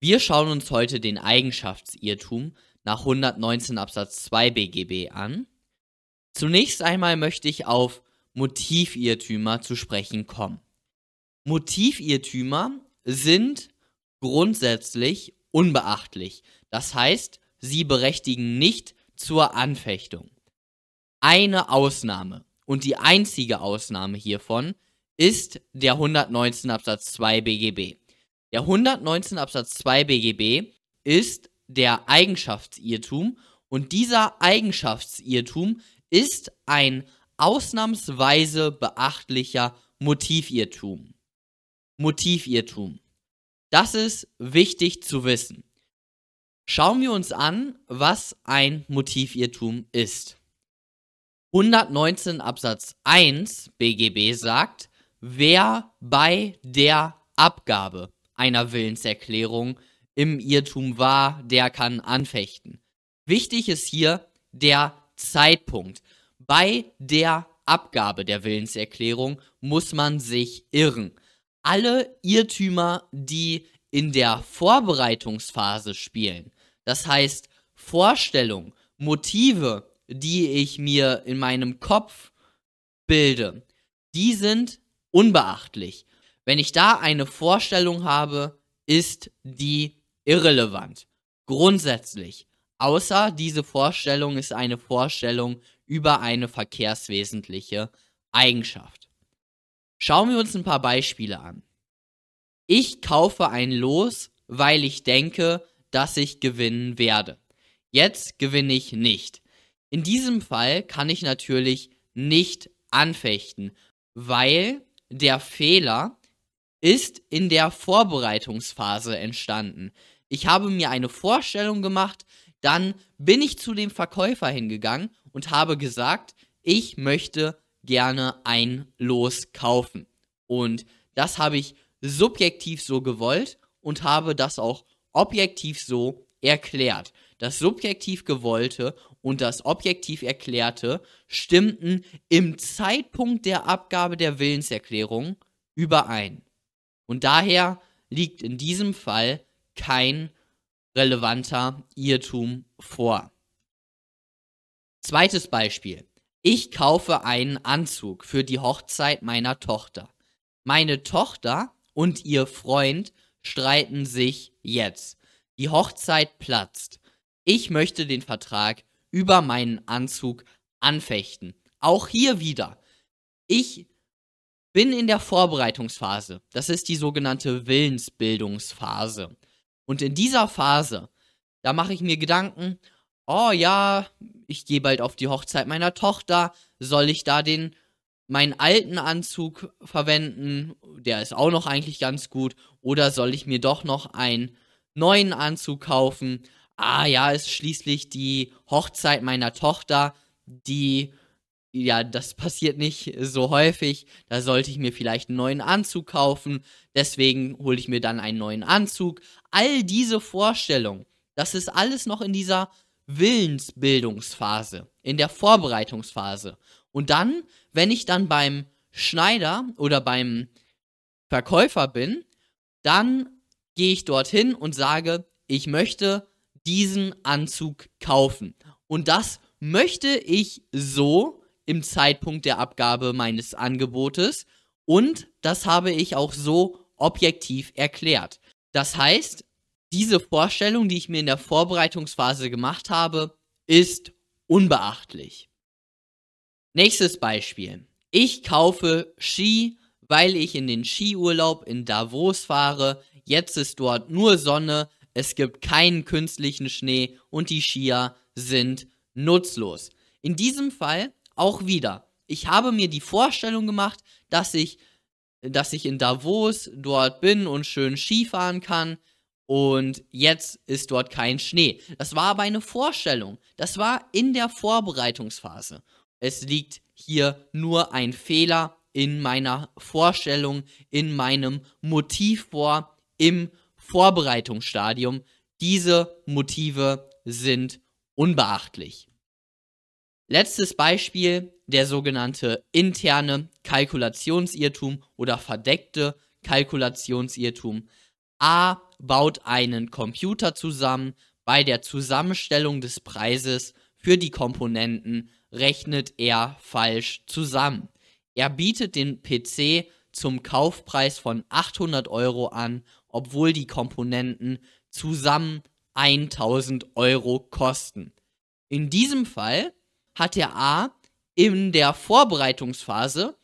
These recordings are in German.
Wir schauen uns heute den Eigenschaftsirrtum nach 119 Absatz 2 BGB an. Zunächst einmal möchte ich auf Motivirrtümer zu sprechen kommen. Motivirrtümer sind grundsätzlich unbeachtlich. Das heißt, sie berechtigen nicht zur Anfechtung. Eine Ausnahme und die einzige Ausnahme hiervon ist der 119 Absatz 2 BGB. Der 119 Absatz 2 BGB ist der Eigenschaftsirrtum und dieser Eigenschaftsirrtum ist ein ausnahmsweise beachtlicher Motivirrtum. Motivirrtum. Das ist wichtig zu wissen. Schauen wir uns an, was ein Motivirrtum ist. 119 Absatz 1 BGB sagt, wer bei der Abgabe einer Willenserklärung im Irrtum war, der kann anfechten. Wichtig ist hier der Zeitpunkt. Bei der Abgabe der Willenserklärung muss man sich irren. Alle Irrtümer, die in der Vorbereitungsphase spielen, das heißt Vorstellung, Motive, die ich mir in meinem Kopf bilde, die sind unbeachtlich. Wenn ich da eine Vorstellung habe, ist die irrelevant. Grundsätzlich. Außer diese Vorstellung ist eine Vorstellung über eine verkehrswesentliche Eigenschaft. Schauen wir uns ein paar Beispiele an. Ich kaufe ein Los, weil ich denke, dass ich gewinnen werde. Jetzt gewinne ich nicht. In diesem Fall kann ich natürlich nicht anfechten, weil der Fehler ist in der Vorbereitungsphase entstanden. Ich habe mir eine Vorstellung gemacht, dann bin ich zu dem Verkäufer hingegangen und habe gesagt, ich möchte gerne ein Los kaufen. Und das habe ich subjektiv so gewollt und habe das auch objektiv so erklärt. Das subjektiv gewollte und das objektiv erklärte stimmten im Zeitpunkt der Abgabe der Willenserklärung überein. Und daher liegt in diesem Fall kein relevanter Irrtum vor. Zweites Beispiel. Ich kaufe einen Anzug für die Hochzeit meiner Tochter. Meine Tochter und ihr Freund streiten sich jetzt. Die Hochzeit platzt. Ich möchte den Vertrag über meinen Anzug anfechten. Auch hier wieder. Ich bin in der Vorbereitungsphase. Das ist die sogenannte Willensbildungsphase. Und in dieser Phase, da mache ich mir Gedanken, oh ja, ich gehe bald auf die Hochzeit meiner Tochter, soll ich da den meinen alten Anzug verwenden, der ist auch noch eigentlich ganz gut, oder soll ich mir doch noch einen neuen Anzug kaufen? Ah ja, ist schließlich die Hochzeit meiner Tochter, die ja, das passiert nicht so häufig. Da sollte ich mir vielleicht einen neuen Anzug kaufen. Deswegen hole ich mir dann einen neuen Anzug. All diese Vorstellungen, das ist alles noch in dieser Willensbildungsphase, in der Vorbereitungsphase. Und dann, wenn ich dann beim Schneider oder beim Verkäufer bin, dann gehe ich dorthin und sage, ich möchte diesen Anzug kaufen. Und das möchte ich so, im Zeitpunkt der Abgabe meines Angebotes und das habe ich auch so objektiv erklärt. Das heißt, diese Vorstellung, die ich mir in der Vorbereitungsphase gemacht habe, ist unbeachtlich. Nächstes Beispiel. Ich kaufe Ski, weil ich in den Skiurlaub in Davos fahre. Jetzt ist dort nur Sonne, es gibt keinen künstlichen Schnee und die Skier sind nutzlos. In diesem Fall auch wieder, ich habe mir die Vorstellung gemacht, dass ich, dass ich in Davos dort bin und schön Skifahren kann. Und jetzt ist dort kein Schnee. Das war aber eine Vorstellung. Das war in der Vorbereitungsphase. Es liegt hier nur ein Fehler in meiner Vorstellung, in meinem Motiv vor, im Vorbereitungsstadium. Diese Motive sind unbeachtlich. Letztes Beispiel, der sogenannte interne Kalkulationsirrtum oder verdeckte Kalkulationsirrtum. A baut einen Computer zusammen. Bei der Zusammenstellung des Preises für die Komponenten rechnet er falsch zusammen. Er bietet den PC zum Kaufpreis von 800 Euro an, obwohl die Komponenten zusammen 1000 Euro kosten. In diesem Fall hat der A in der Vorbereitungsphase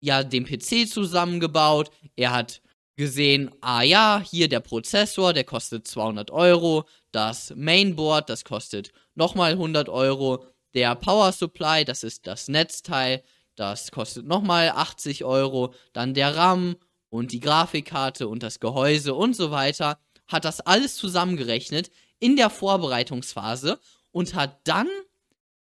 ja den PC zusammengebaut. Er hat gesehen, ah ja, hier der Prozessor, der kostet 200 Euro. Das Mainboard, das kostet nochmal 100 Euro. Der Power Supply, das ist das Netzteil, das kostet nochmal 80 Euro. Dann der RAM und die Grafikkarte und das Gehäuse und so weiter. Hat das alles zusammengerechnet in der Vorbereitungsphase und hat dann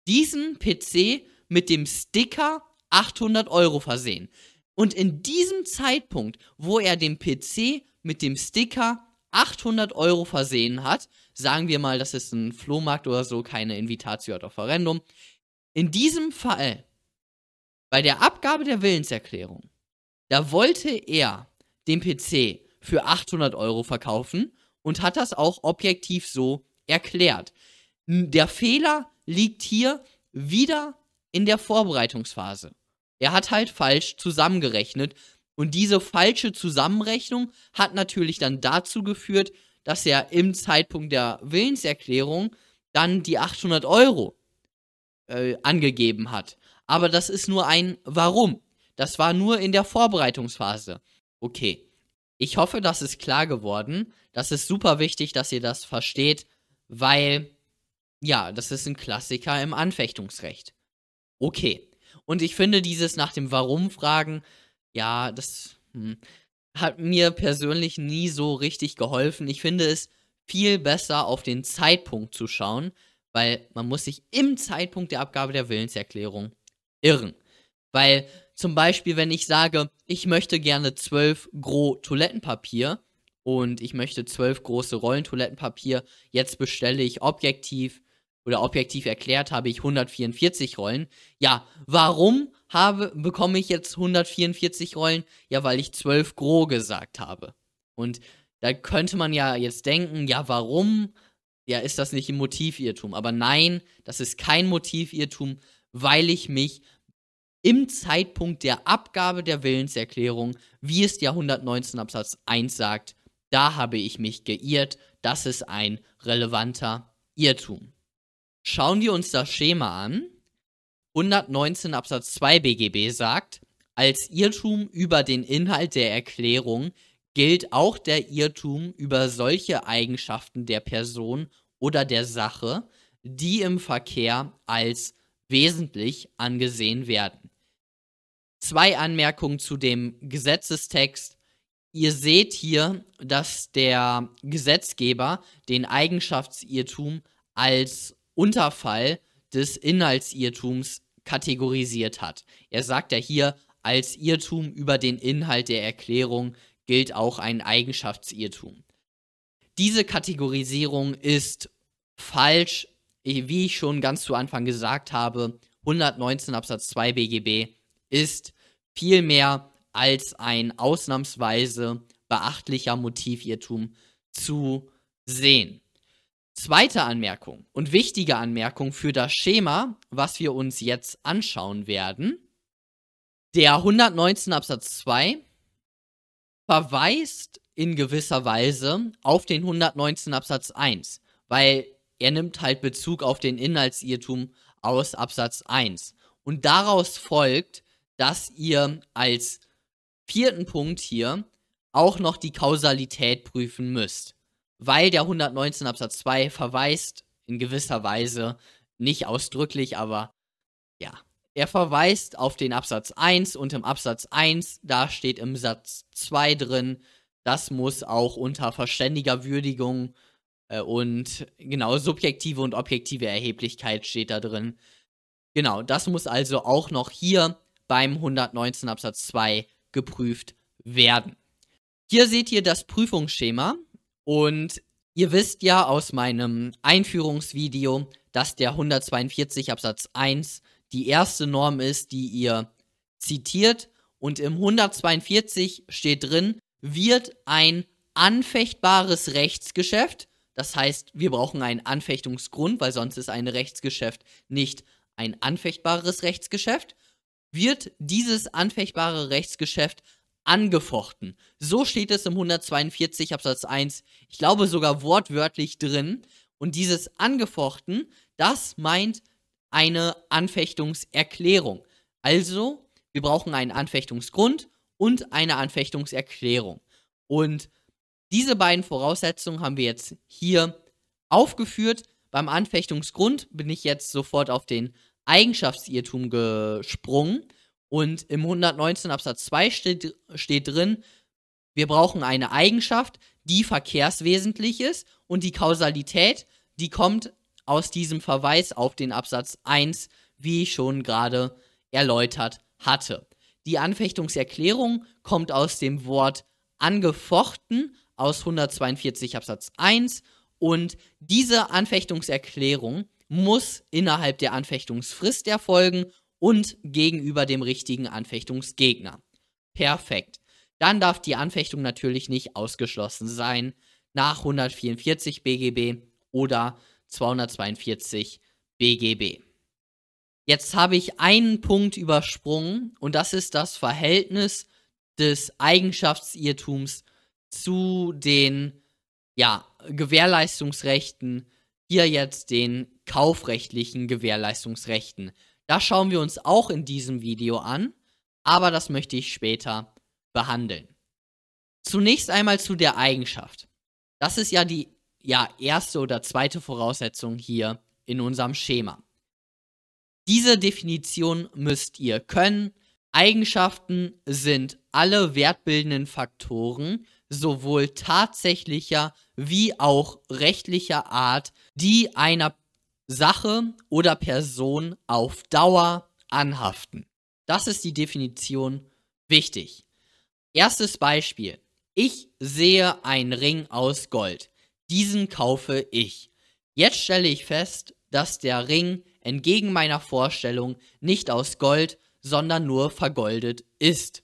diesen PC mit dem Sticker 800 Euro versehen. Und in diesem Zeitpunkt, wo er den PC mit dem Sticker 800 Euro versehen hat, sagen wir mal, das ist ein Flohmarkt oder so, keine Invitatio ad offerendum, in diesem Fall, bei der Abgabe der Willenserklärung, da wollte er den PC für 800 Euro verkaufen und hat das auch objektiv so erklärt. Der Fehler liegt hier wieder in der Vorbereitungsphase. Er hat halt falsch zusammengerechnet und diese falsche Zusammenrechnung hat natürlich dann dazu geführt, dass er im Zeitpunkt der Willenserklärung dann die 800 Euro äh, angegeben hat. Aber das ist nur ein Warum. Das war nur in der Vorbereitungsphase. Okay. Ich hoffe, das ist klar geworden. Das ist super wichtig, dass ihr das versteht, weil, ja, das ist ein Klassiker im Anfechtungsrecht. Okay. Und ich finde dieses nach dem Warum fragen, ja, das hm, hat mir persönlich nie so richtig geholfen. Ich finde es viel besser, auf den Zeitpunkt zu schauen, weil man muss sich im Zeitpunkt der Abgabe der Willenserklärung irren. Weil zum Beispiel, wenn ich sage, ich möchte gerne zwölf Gros Toilettenpapier und ich möchte zwölf große Rollen Toilettenpapier, jetzt bestelle ich objektiv oder objektiv erklärt habe ich 144 Rollen. Ja, warum habe, bekomme ich jetzt 144 Rollen? Ja, weil ich 12 Gros gesagt habe. Und da könnte man ja jetzt denken, ja, warum? Ja, ist das nicht ein Motivirrtum? Aber nein, das ist kein Motivirrtum, weil ich mich im Zeitpunkt der Abgabe der Willenserklärung, wie es der 119 Absatz 1 sagt, da habe ich mich geirrt. Das ist ein relevanter Irrtum. Schauen wir uns das Schema an. 119 Absatz 2 BGB sagt, als Irrtum über den Inhalt der Erklärung gilt auch der Irrtum über solche Eigenschaften der Person oder der Sache, die im Verkehr als wesentlich angesehen werden. Zwei Anmerkungen zu dem Gesetzestext. Ihr seht hier, dass der Gesetzgeber den Eigenschaftsirrtum als Unterfall des Inhaltsirrtums kategorisiert hat. Er sagt ja hier, als Irrtum über den Inhalt der Erklärung gilt auch ein Eigenschaftsirrtum. Diese Kategorisierung ist falsch, wie ich schon ganz zu Anfang gesagt habe. 119 Absatz 2 BGB ist vielmehr als ein ausnahmsweise beachtlicher Motivirrtum zu sehen. Zweite Anmerkung und wichtige Anmerkung für das Schema, was wir uns jetzt anschauen werden. Der 119 Absatz 2 verweist in gewisser Weise auf den 119 Absatz 1, weil er nimmt halt Bezug auf den Inhaltsirrtum aus Absatz 1. Und daraus folgt, dass ihr als vierten Punkt hier auch noch die Kausalität prüfen müsst weil der 119 Absatz 2 verweist in gewisser Weise, nicht ausdrücklich, aber ja, er verweist auf den Absatz 1 und im Absatz 1, da steht im Satz 2 drin, das muss auch unter verständiger Würdigung äh, und genau subjektive und objektive Erheblichkeit steht da drin. Genau, das muss also auch noch hier beim 119 Absatz 2 geprüft werden. Hier seht ihr das Prüfungsschema. Und ihr wisst ja aus meinem Einführungsvideo, dass der 142 Absatz 1 die erste Norm ist, die ihr zitiert. Und im 142 steht drin, wird ein anfechtbares Rechtsgeschäft, das heißt, wir brauchen einen Anfechtungsgrund, weil sonst ist ein Rechtsgeschäft nicht ein anfechtbares Rechtsgeschäft, wird dieses anfechtbare Rechtsgeschäft angefochten. So steht es im 142 Absatz 1, ich glaube sogar wortwörtlich drin. Und dieses angefochten, das meint eine Anfechtungserklärung. Also, wir brauchen einen Anfechtungsgrund und eine Anfechtungserklärung. Und diese beiden Voraussetzungen haben wir jetzt hier aufgeführt. Beim Anfechtungsgrund bin ich jetzt sofort auf den Eigenschaftsirrtum gesprungen. Und im 119 Absatz 2 steht, steht drin, wir brauchen eine Eigenschaft, die verkehrswesentlich ist und die Kausalität, die kommt aus diesem Verweis auf den Absatz 1, wie ich schon gerade erläutert hatte. Die Anfechtungserklärung kommt aus dem Wort angefochten aus 142 Absatz 1 und diese Anfechtungserklärung muss innerhalb der Anfechtungsfrist erfolgen und gegenüber dem richtigen Anfechtungsgegner. Perfekt. Dann darf die Anfechtung natürlich nicht ausgeschlossen sein nach 144 BGB oder 242 BGB. Jetzt habe ich einen Punkt übersprungen und das ist das Verhältnis des Eigenschaftsirrtums zu den ja, Gewährleistungsrechten, hier jetzt den kaufrechtlichen Gewährleistungsrechten. Das schauen wir uns auch in diesem Video an, aber das möchte ich später behandeln. Zunächst einmal zu der Eigenschaft. Das ist ja die ja, erste oder zweite Voraussetzung hier in unserem Schema. Diese Definition müsst ihr können. Eigenschaften sind alle wertbildenden Faktoren, sowohl tatsächlicher wie auch rechtlicher Art, die einer Sache oder Person auf Dauer anhaften. Das ist die Definition wichtig. Erstes Beispiel. Ich sehe einen Ring aus Gold. Diesen kaufe ich. Jetzt stelle ich fest, dass der Ring entgegen meiner Vorstellung nicht aus Gold, sondern nur vergoldet ist.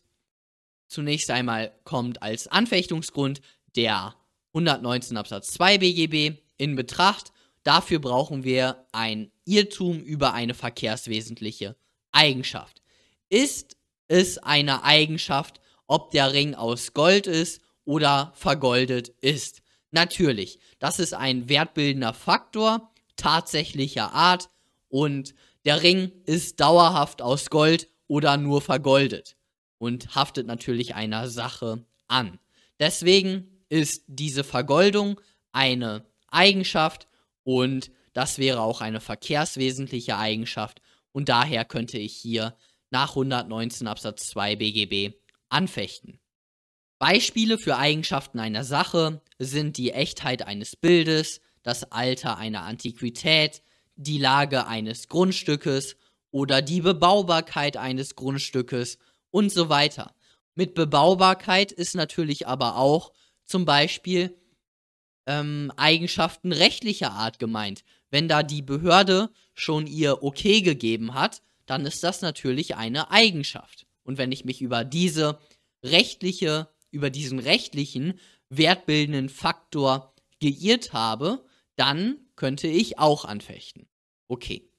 Zunächst einmal kommt als Anfechtungsgrund der 119 Absatz 2 BGB in Betracht Dafür brauchen wir ein Irrtum über eine verkehrswesentliche Eigenschaft. Ist es eine Eigenschaft, ob der Ring aus Gold ist oder vergoldet ist? Natürlich, das ist ein wertbildender Faktor tatsächlicher Art und der Ring ist dauerhaft aus Gold oder nur vergoldet und haftet natürlich einer Sache an. Deswegen ist diese Vergoldung eine Eigenschaft, und das wäre auch eine verkehrswesentliche Eigenschaft und daher könnte ich hier nach 119 Absatz 2 BGB anfechten. Beispiele für Eigenschaften einer Sache sind die Echtheit eines Bildes, das Alter einer Antiquität, die Lage eines Grundstückes oder die Bebaubarkeit eines Grundstückes und so weiter. Mit Bebaubarkeit ist natürlich aber auch zum Beispiel ähm, Eigenschaften rechtlicher Art gemeint. Wenn da die Behörde schon ihr Okay gegeben hat, dann ist das natürlich eine Eigenschaft. Und wenn ich mich über diese rechtliche, über diesen rechtlichen wertbildenden Faktor geirrt habe, dann könnte ich auch anfechten. Okay.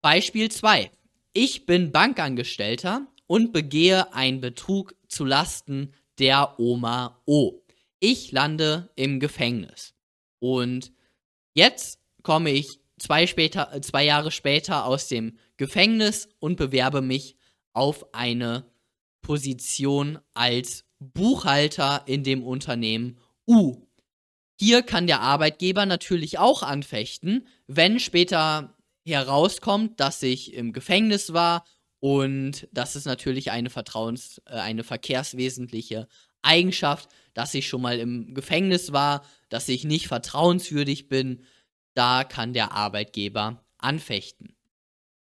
Beispiel 2. Ich bin Bankangestellter und begehe einen Betrug zu Lasten der Oma O ich lande im Gefängnis. Und jetzt komme ich zwei, später, äh, zwei Jahre später aus dem Gefängnis und bewerbe mich auf eine Position als Buchhalter in dem Unternehmen U. Hier kann der Arbeitgeber natürlich auch anfechten, wenn später herauskommt, dass ich im Gefängnis war und das ist natürlich eine Vertrauens, äh, eine verkehrswesentliche Eigenschaft, dass ich schon mal im Gefängnis war, dass ich nicht vertrauenswürdig bin, da kann der Arbeitgeber anfechten.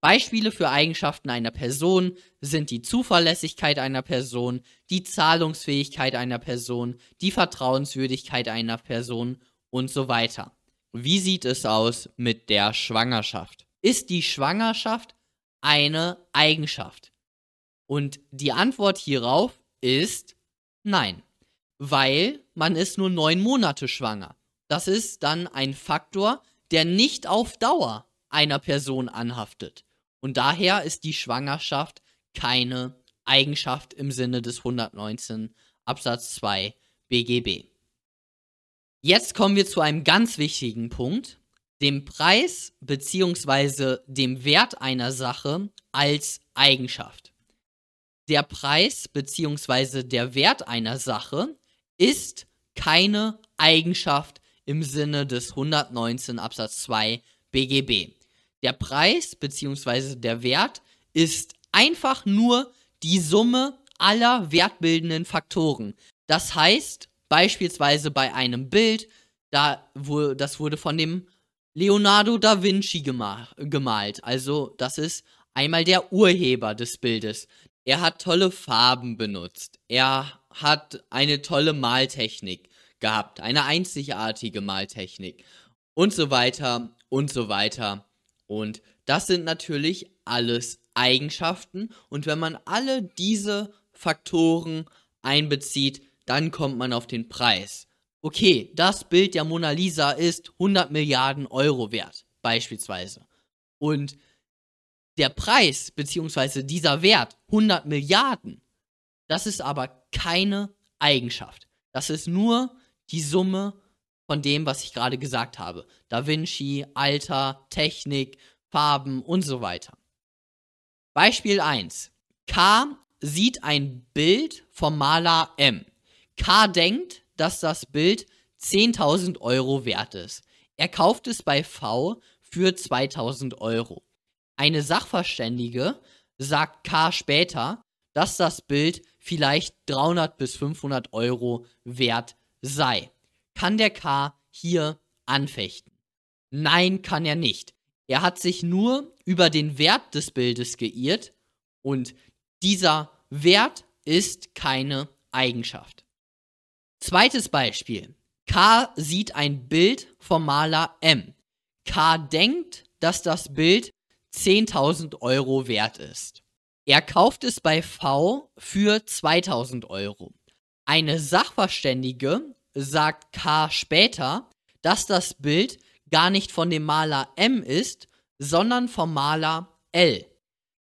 Beispiele für Eigenschaften einer Person sind die Zuverlässigkeit einer Person, die Zahlungsfähigkeit einer Person, die Vertrauenswürdigkeit einer Person und so weiter. Wie sieht es aus mit der Schwangerschaft? Ist die Schwangerschaft eine Eigenschaft? Und die Antwort hierauf ist Nein. weil man ist nur neun Monate schwanger. Das ist dann ein Faktor, der nicht auf Dauer einer Person anhaftet. Und daher ist die Schwangerschaft keine Eigenschaft im Sinne des 119 Absatz 2 BGB. Jetzt kommen wir zu einem ganz wichtigen Punkt, dem Preis bzw. dem Wert einer Sache als Eigenschaft. Der Preis bzw. der Wert einer Sache ist keine Eigenschaft im Sinne des 119 Absatz 2 BGB. Der Preis bzw. der Wert ist einfach nur die Summe aller wertbildenden Faktoren. Das heißt, beispielsweise bei einem Bild, da, wo, das wurde von dem Leonardo da Vinci gema gemalt. Also, das ist einmal der Urheber des Bildes. Er hat tolle Farben benutzt. Er hat eine tolle Maltechnik gehabt, eine einzigartige Maltechnik und so weiter und so weiter. Und das sind natürlich alles Eigenschaften und wenn man alle diese Faktoren einbezieht, dann kommt man auf den Preis. Okay, das Bild der Mona Lisa ist 100 Milliarden Euro wert, beispielsweise. Und der Preis bzw. dieser Wert 100 Milliarden, das ist aber keine Eigenschaft. Das ist nur die Summe von dem, was ich gerade gesagt habe. Da Vinci, Alter, Technik, Farben und so weiter. Beispiel 1. K sieht ein Bild vom Maler M. K denkt, dass das Bild 10.000 Euro wert ist. Er kauft es bei V für 2.000 Euro. Eine Sachverständige sagt K später, dass das Bild vielleicht 300 bis 500 Euro wert sei. Kann der K hier anfechten? Nein, kann er nicht. Er hat sich nur über den Wert des Bildes geirrt und dieser Wert ist keine Eigenschaft. Zweites Beispiel. K sieht ein Bild vom Maler M. K denkt, dass das Bild 10.000 Euro wert ist. Er kauft es bei V für 2000 Euro. Eine Sachverständige sagt K später, dass das Bild gar nicht von dem Maler M ist, sondern vom Maler L.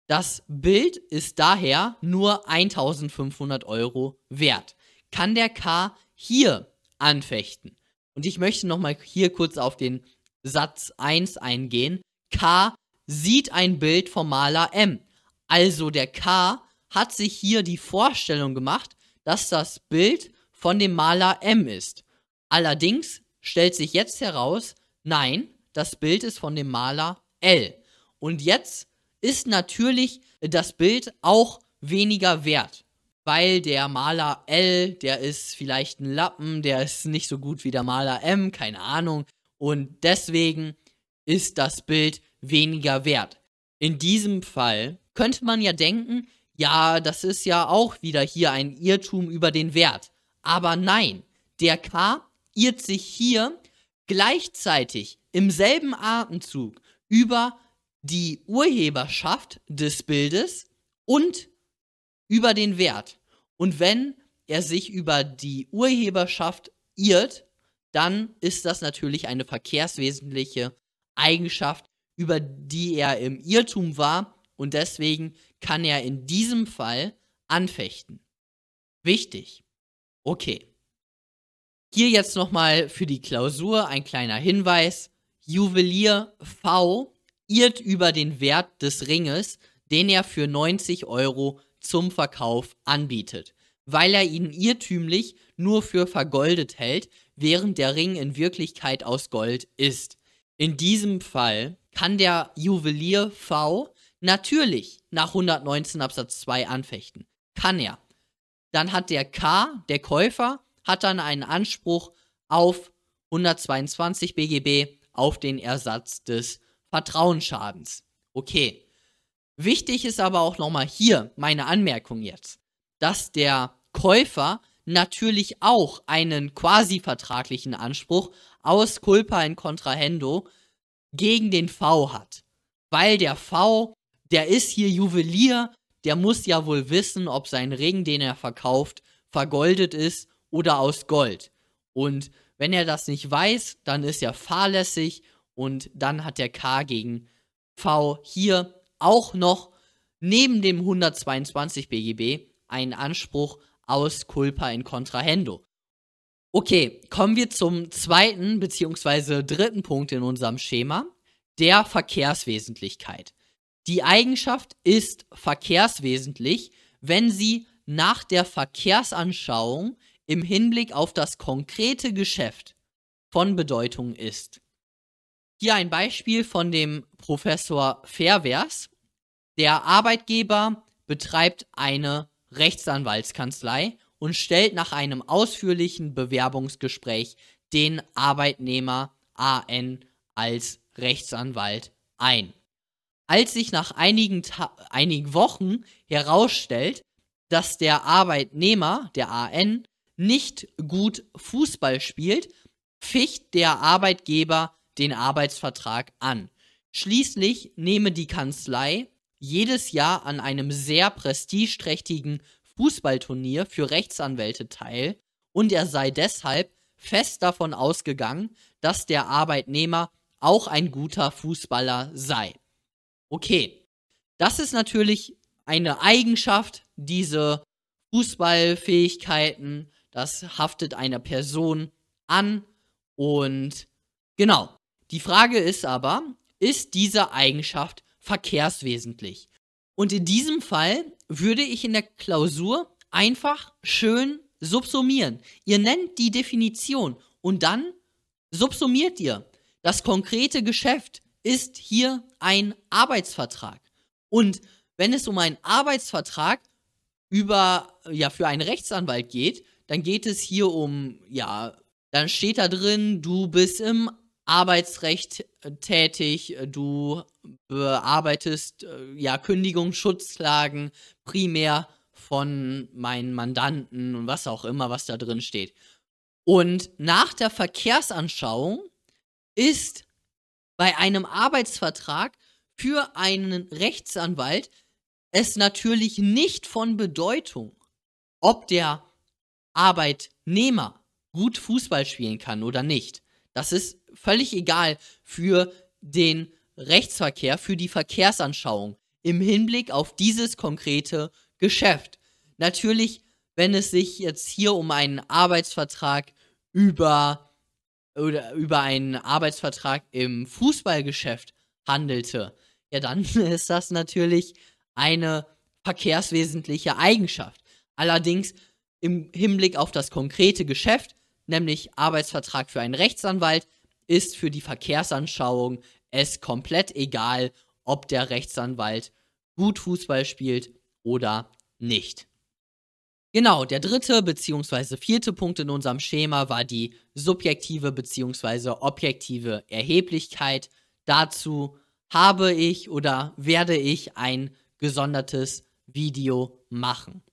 Das Bild ist daher nur 1500 Euro wert. Kann der K hier anfechten? Und ich möchte nochmal hier kurz auf den Satz 1 eingehen. K sieht ein Bild vom Maler M. Also der K hat sich hier die Vorstellung gemacht, dass das Bild von dem Maler M ist. Allerdings stellt sich jetzt heraus, nein, das Bild ist von dem Maler L. Und jetzt ist natürlich das Bild auch weniger wert, weil der Maler L, der ist vielleicht ein Lappen, der ist nicht so gut wie der Maler M, keine Ahnung. Und deswegen ist das Bild weniger wert. In diesem Fall könnte man ja denken, ja, das ist ja auch wieder hier ein Irrtum über den Wert. Aber nein, der K irrt sich hier gleichzeitig im selben Atemzug über die Urheberschaft des Bildes und über den Wert. Und wenn er sich über die Urheberschaft irrt, dann ist das natürlich eine verkehrswesentliche Eigenschaft, über die er im Irrtum war und deswegen kann er in diesem Fall anfechten. Wichtig. Okay. Hier jetzt nochmal für die Klausur ein kleiner Hinweis. Juwelier V irrt über den Wert des Ringes, den er für 90 Euro zum Verkauf anbietet, weil er ihn irrtümlich nur für vergoldet hält, während der Ring in Wirklichkeit aus Gold ist. In diesem Fall kann der Juwelier V natürlich nach 119 Absatz 2 anfechten. Kann er dann hat der K, der Käufer, hat dann einen Anspruch auf 122 BGB auf den Ersatz des Vertrauensschadens. Okay. Wichtig ist aber auch nochmal hier meine Anmerkung jetzt, dass der Käufer natürlich auch einen quasi vertraglichen Anspruch aus Culpa in Contrahendo gegen den V hat. Weil der V, der ist hier Juwelier, der muss ja wohl wissen, ob sein Ring, den er verkauft, vergoldet ist oder aus Gold. Und wenn er das nicht weiß, dann ist er fahrlässig und dann hat der K gegen V hier auch noch neben dem 122 BGB einen Anspruch aus Culpa in Contrahendo. Okay, kommen wir zum zweiten bzw. dritten Punkt in unserem Schema, der Verkehrswesentlichkeit. Die Eigenschaft ist verkehrswesentlich, wenn sie nach der Verkehrsanschauung im Hinblick auf das konkrete Geschäft von Bedeutung ist. Hier ein Beispiel von dem Professor Fairvers. Der Arbeitgeber betreibt eine Rechtsanwaltskanzlei und stellt nach einem ausführlichen Bewerbungsgespräch den Arbeitnehmer AN als Rechtsanwalt ein. Als sich nach einigen, Ta einigen Wochen herausstellt, dass der Arbeitnehmer, der AN, nicht gut Fußball spielt, ficht der Arbeitgeber den Arbeitsvertrag an. Schließlich nehme die Kanzlei jedes Jahr an einem sehr prestigeträchtigen Fußballturnier für Rechtsanwälte teil und er sei deshalb fest davon ausgegangen, dass der Arbeitnehmer auch ein guter Fußballer sei. Okay, das ist natürlich eine Eigenschaft, diese Fußballfähigkeiten, das haftet einer Person an und genau. Die Frage ist aber, ist diese Eigenschaft verkehrswesentlich? Und in diesem Fall würde ich in der Klausur einfach schön subsumieren. Ihr nennt die Definition und dann subsumiert ihr. Das konkrete Geschäft ist hier ein Arbeitsvertrag. Und wenn es um einen Arbeitsvertrag über, ja, für einen Rechtsanwalt geht, dann geht es hier um, ja, dann steht da drin, du bist im Arbeitsrecht äh, tätig, äh, du bearbeitest äh, ja Kündigungsschutzklagen primär von meinen Mandanten und was auch immer, was da drin steht. Und nach der Verkehrsanschauung ist bei einem Arbeitsvertrag für einen Rechtsanwalt es natürlich nicht von Bedeutung, ob der Arbeitnehmer gut Fußball spielen kann oder nicht. Das ist völlig egal für den Rechtsverkehr, für die Verkehrsanschauung im Hinblick auf dieses konkrete Geschäft. Natürlich, wenn es sich jetzt hier um einen Arbeitsvertrag über oder über einen Arbeitsvertrag im Fußballgeschäft handelte, ja, dann ist das natürlich eine verkehrswesentliche Eigenschaft. Allerdings im Hinblick auf das konkrete Geschäft nämlich Arbeitsvertrag für einen Rechtsanwalt, ist für die Verkehrsanschauung es komplett egal, ob der Rechtsanwalt gut Fußball spielt oder nicht. Genau, der dritte bzw. vierte Punkt in unserem Schema war die subjektive bzw. objektive Erheblichkeit. Dazu habe ich oder werde ich ein gesondertes Video machen.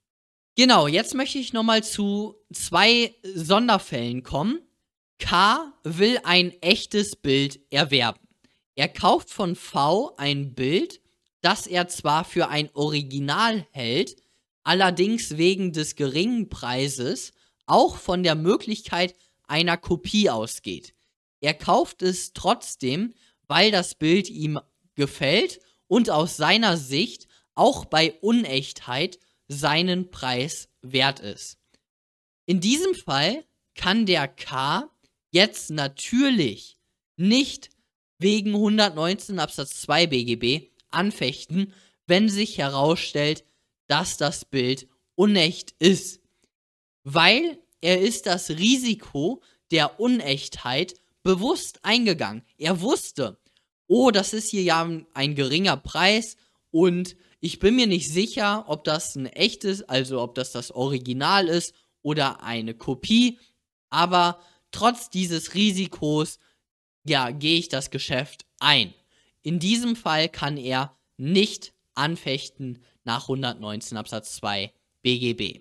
Genau, jetzt möchte ich nochmal zu zwei Sonderfällen kommen. K will ein echtes Bild erwerben. Er kauft von V ein Bild, das er zwar für ein Original hält, allerdings wegen des geringen Preises auch von der Möglichkeit einer Kopie ausgeht. Er kauft es trotzdem, weil das Bild ihm gefällt und aus seiner Sicht auch bei Unechtheit seinen Preis wert ist. In diesem Fall kann der K jetzt natürlich nicht wegen 119 Absatz 2 BGB anfechten, wenn sich herausstellt, dass das Bild unecht ist. Weil er ist das Risiko der Unechtheit bewusst eingegangen. Er wusste, oh, das ist hier ja ein geringer Preis und ich bin mir nicht sicher, ob das ein echtes, also ob das das Original ist oder eine Kopie. Aber trotz dieses Risikos, ja, gehe ich das Geschäft ein. In diesem Fall kann er nicht anfechten nach 119 Absatz 2 BGB.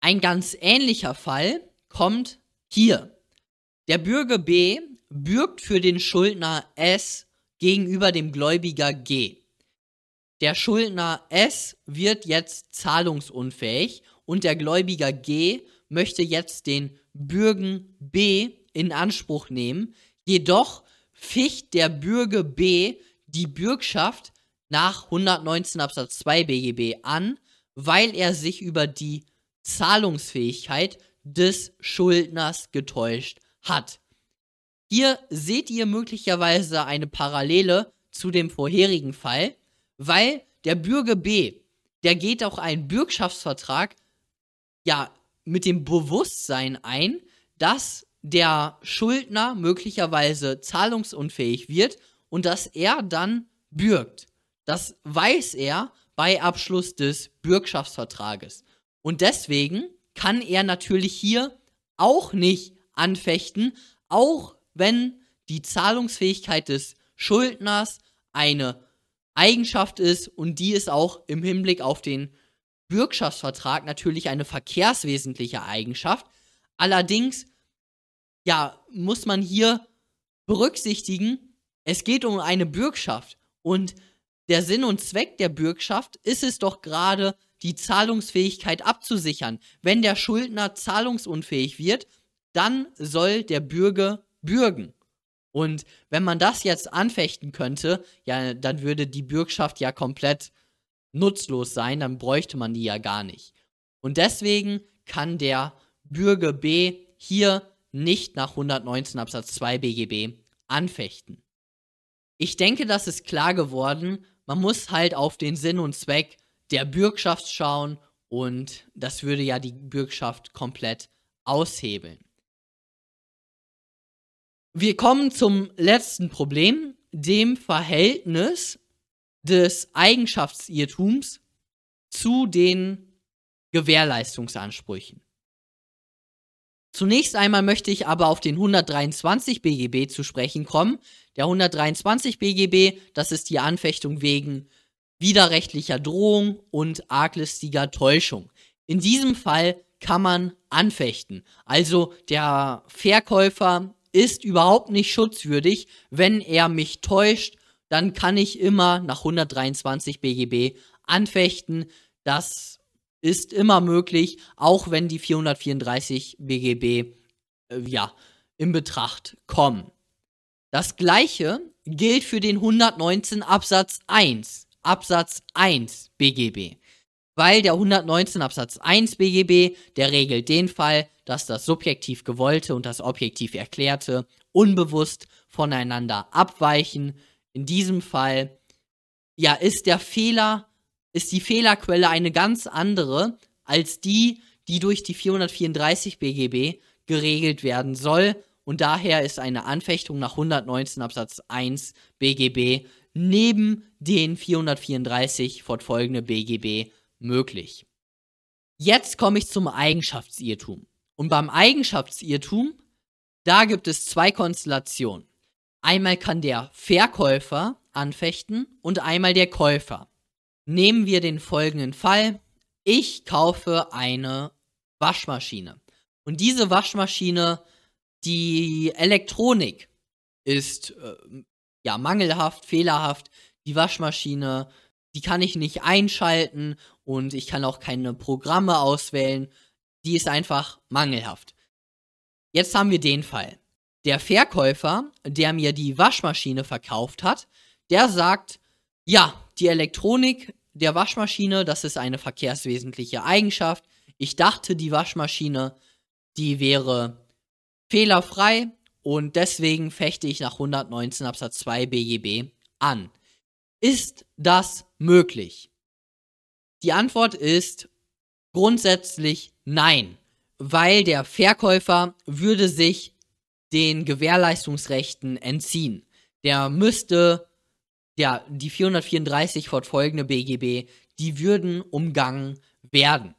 Ein ganz ähnlicher Fall kommt hier. Der Bürger B bürgt für den Schuldner S gegenüber dem Gläubiger G. der Schuldner S wird jetzt zahlungsunfähig und der Gläubiger G möchte jetzt den Bürgen B in Anspruch nehmen. Jedoch ficht der Bürger B die Bürgschaft nach 119 Absatz 2 BGB an, weil er sich über die Zahlungsfähigkeit des Schuldners getäuscht hat. Hier seht ihr möglicherweise eine Parallele zu dem vorherigen Fall, weil der Bürger B, der geht auch einen Bürgschaftsvertrag ja mit dem Bewusstsein ein, dass der Schuldner möglicherweise zahlungsunfähig wird und dass er dann bürgt. Das weiß er bei Abschluss des Bürgschaftsvertrages. Und deswegen kann er natürlich hier auch nicht anfechten, auch wenn die Zahlungsfähigkeit des Schuldners eine Eigenschaft ist und die ist auch im Hinblick auf den Bürgschaftsvertrag natürlich eine verkehrswesentliche Eigenschaft. Allerdings, ja, muss man hier berücksichtigen, es geht um eine Bürgschaft und der Sinn und Zweck der Bürgschaft ist es doch gerade, die Zahlungsfähigkeit abzusichern. Wenn der Schuldner zahlungsunfähig wird, dann soll der Bürger bürgen. Und wenn man das jetzt anfechten könnte, ja, dann würde die Bürgschaft ja komplett nutzlos sein, dann bräuchte man die ja gar nicht. Und deswegen kann der Bürger B hier nicht nach 119 Absatz 2 BGB anfechten. Ich denke, das ist klar geworden. Man muss halt auf den Sinn und Zweck der Bürgschaft schauen und das würde ja die Bürgschaft komplett aushebeln. Wir kommen zum letzten Problem, dem Verhältnis des Eigenschaftsirrtums zu den Gewährleistungsansprüchen. Zunächst einmal möchte ich aber auf den 123 BGB zu sprechen kommen. Der 123 BGB, das ist die Anfechtung wegen widerrechtlicher Drohung und arglistiger Täuschung. In diesem Fall kann man anfechten. Also der Verkäufer ist überhaupt nicht schutzwürdig. Wenn er mich täuscht, dann kann ich immer nach 123 BGB anfechten. Das ist immer möglich, auch wenn die 434 BGB äh, ja in Betracht kommen. Das gleiche gilt für den 119 Absatz 1, Absatz 1 BGB. Weil der 119 Absatz 1 BGB, der regelt den Fall, dass das subjektiv gewollte und das objektiv erklärte unbewusst voneinander abweichen. In diesem Fall, ja, ist der Fehler, ist die Fehlerquelle eine ganz andere als die, die durch die 434 BGB geregelt werden soll. Und daher ist eine Anfechtung nach 119 Absatz 1 BGB neben den 434 fortfolgende BGB möglich. Jetzt komme ich zum Eigenschaftsirrtum. Und beim Eigenschaftsirrtum, da gibt es zwei Konstellationen. Einmal kann der Verkäufer anfechten und einmal der Käufer. Nehmen wir den folgenden Fall. Ich kaufe eine Waschmaschine. Und diese Waschmaschine, die Elektronik ist äh, ja mangelhaft, fehlerhaft. Die Waschmaschine, die kann ich nicht einschalten und ich kann auch keine Programme auswählen die ist einfach mangelhaft. Jetzt haben wir den Fall. Der Verkäufer, der mir die Waschmaschine verkauft hat, der sagt, ja, die Elektronik der Waschmaschine, das ist eine verkehrswesentliche Eigenschaft. Ich dachte, die Waschmaschine, die wäre fehlerfrei und deswegen fechte ich nach 119 Absatz 2 BGB an. Ist das möglich? Die Antwort ist grundsätzlich Nein, weil der Verkäufer würde sich den Gewährleistungsrechten entziehen. Der müsste, ja, die 434 fortfolgende BGB, die würden umgangen werden.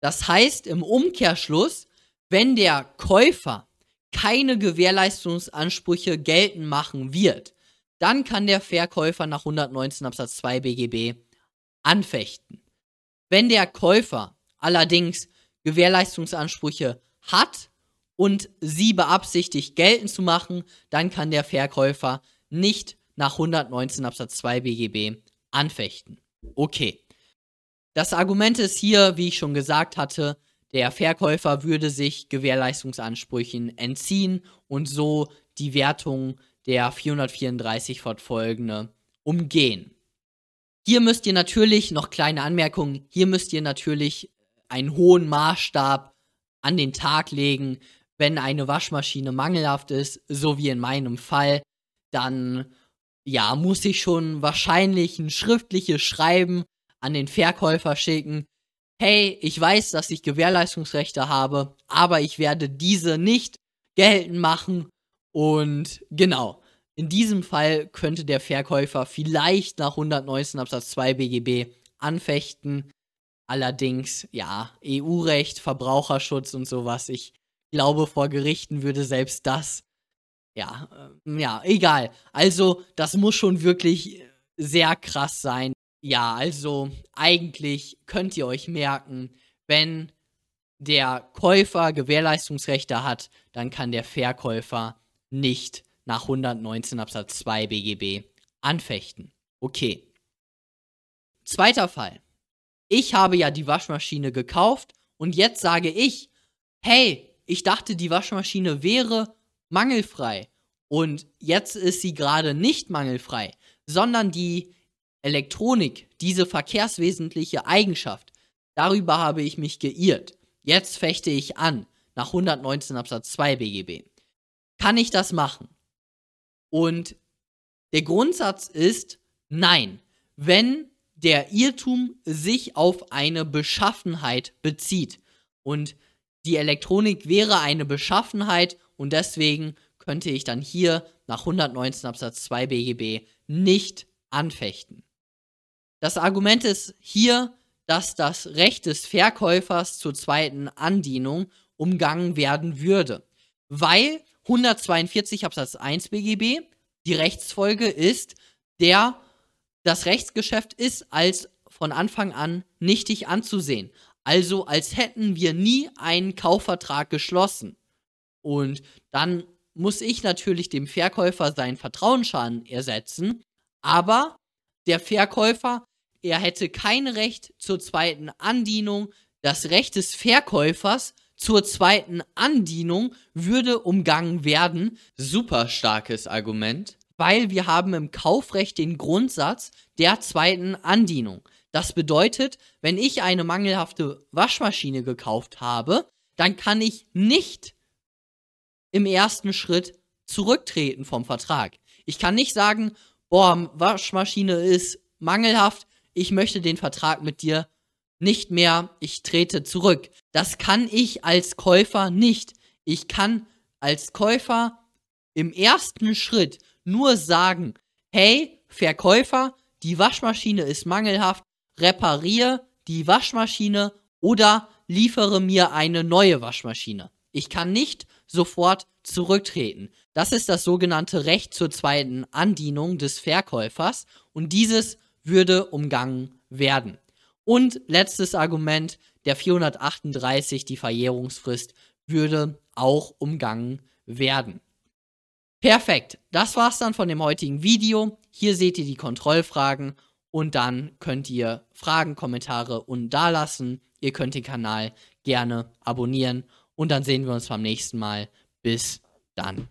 Das heißt im Umkehrschluss, wenn der Käufer keine Gewährleistungsansprüche geltend machen wird, dann kann der Verkäufer nach 119 Absatz 2 BGB anfechten. Wenn der Käufer allerdings Gewährleistungsansprüche hat und sie beabsichtigt geltend zu machen, dann kann der Verkäufer nicht nach 119 Absatz 2 BGB anfechten. Okay. Das Argument ist hier, wie ich schon gesagt hatte, der Verkäufer würde sich Gewährleistungsansprüchen entziehen und so die Wertung der 434 fortfolgende umgehen. Hier müsst ihr natürlich, noch kleine Anmerkungen, hier müsst ihr natürlich einen hohen Maßstab an den Tag legen. Wenn eine Waschmaschine mangelhaft ist, so wie in meinem Fall, dann ja, muss ich schon wahrscheinlich ein schriftliches Schreiben an den Verkäufer schicken, hey, ich weiß, dass ich Gewährleistungsrechte habe, aber ich werde diese nicht geltend machen. Und genau, in diesem Fall könnte der Verkäufer vielleicht nach 119 Absatz 2 BGB anfechten. Allerdings, ja, EU-Recht, Verbraucherschutz und sowas. Ich glaube, vor Gerichten würde selbst das, ja, äh, ja, egal. Also, das muss schon wirklich sehr krass sein, ja, also eigentlich könnt ihr euch merken, wenn der Käufer Gewährleistungsrechte hat, dann kann der Verkäufer nicht nach 119 Absatz 2 BGB anfechten. Okay. Zweiter Fall. Ich habe ja die Waschmaschine gekauft und jetzt sage ich, hey, ich dachte, die Waschmaschine wäre mangelfrei und jetzt ist sie gerade nicht mangelfrei, sondern die Elektronik, diese verkehrswesentliche Eigenschaft, darüber habe ich mich geirrt. Jetzt fechte ich an, nach 119 Absatz 2 BGB. Kann ich das machen? Und der Grundsatz ist, nein, wenn der Irrtum sich auf eine Beschaffenheit bezieht. Und die Elektronik wäre eine Beschaffenheit und deswegen könnte ich dann hier nach 119 Absatz 2 BGB nicht anfechten. Das Argument ist hier, dass das Recht des Verkäufers zur zweiten Andienung umgangen werden würde, weil 142 Absatz 1 BGB die Rechtsfolge ist, der das Rechtsgeschäft ist als von Anfang an nichtig anzusehen. Also als hätten wir nie einen Kaufvertrag geschlossen. Und dann muss ich natürlich dem Verkäufer seinen Vertrauensschaden ersetzen, aber der Verkäufer er hätte kein Recht zur zweiten Andienung. Das Recht des Verkäufers zur zweiten Andienung würde umgangen werden. Super starkes Argument, weil wir haben im Kaufrecht den Grundsatz der zweiten Andienung. Das bedeutet, wenn ich eine mangelhafte Waschmaschine gekauft habe, dann kann ich nicht im ersten Schritt zurücktreten vom Vertrag. Ich kann nicht sagen, boah, Waschmaschine ist mangelhaft, ich möchte den Vertrag mit dir nicht mehr, ich trete zurück. Das kann ich als Käufer nicht. Ich kann als Käufer im ersten Schritt nur sagen, hey, Verkäufer, die Waschmaschine ist mangelhaft, repariere die Waschmaschine oder liefere mir eine neue Waschmaschine. Ich kann nicht sofort zurücktreten. Das ist das sogenannte Recht zur zweiten Andienung des Verkäufers und dieses würde umgangen werden. Und letztes Argument, der 438, die Verjährungsfrist, würde auch umgangen werden. Perfekt, das war's dann von dem heutigen Video. Hier seht ihr die Kontrollfragen und dann könnt ihr Fragen, Kommentare unten da lassen. Ihr könnt den Kanal gerne abonnieren und dann sehen wir uns beim nächsten Mal. Bis dann.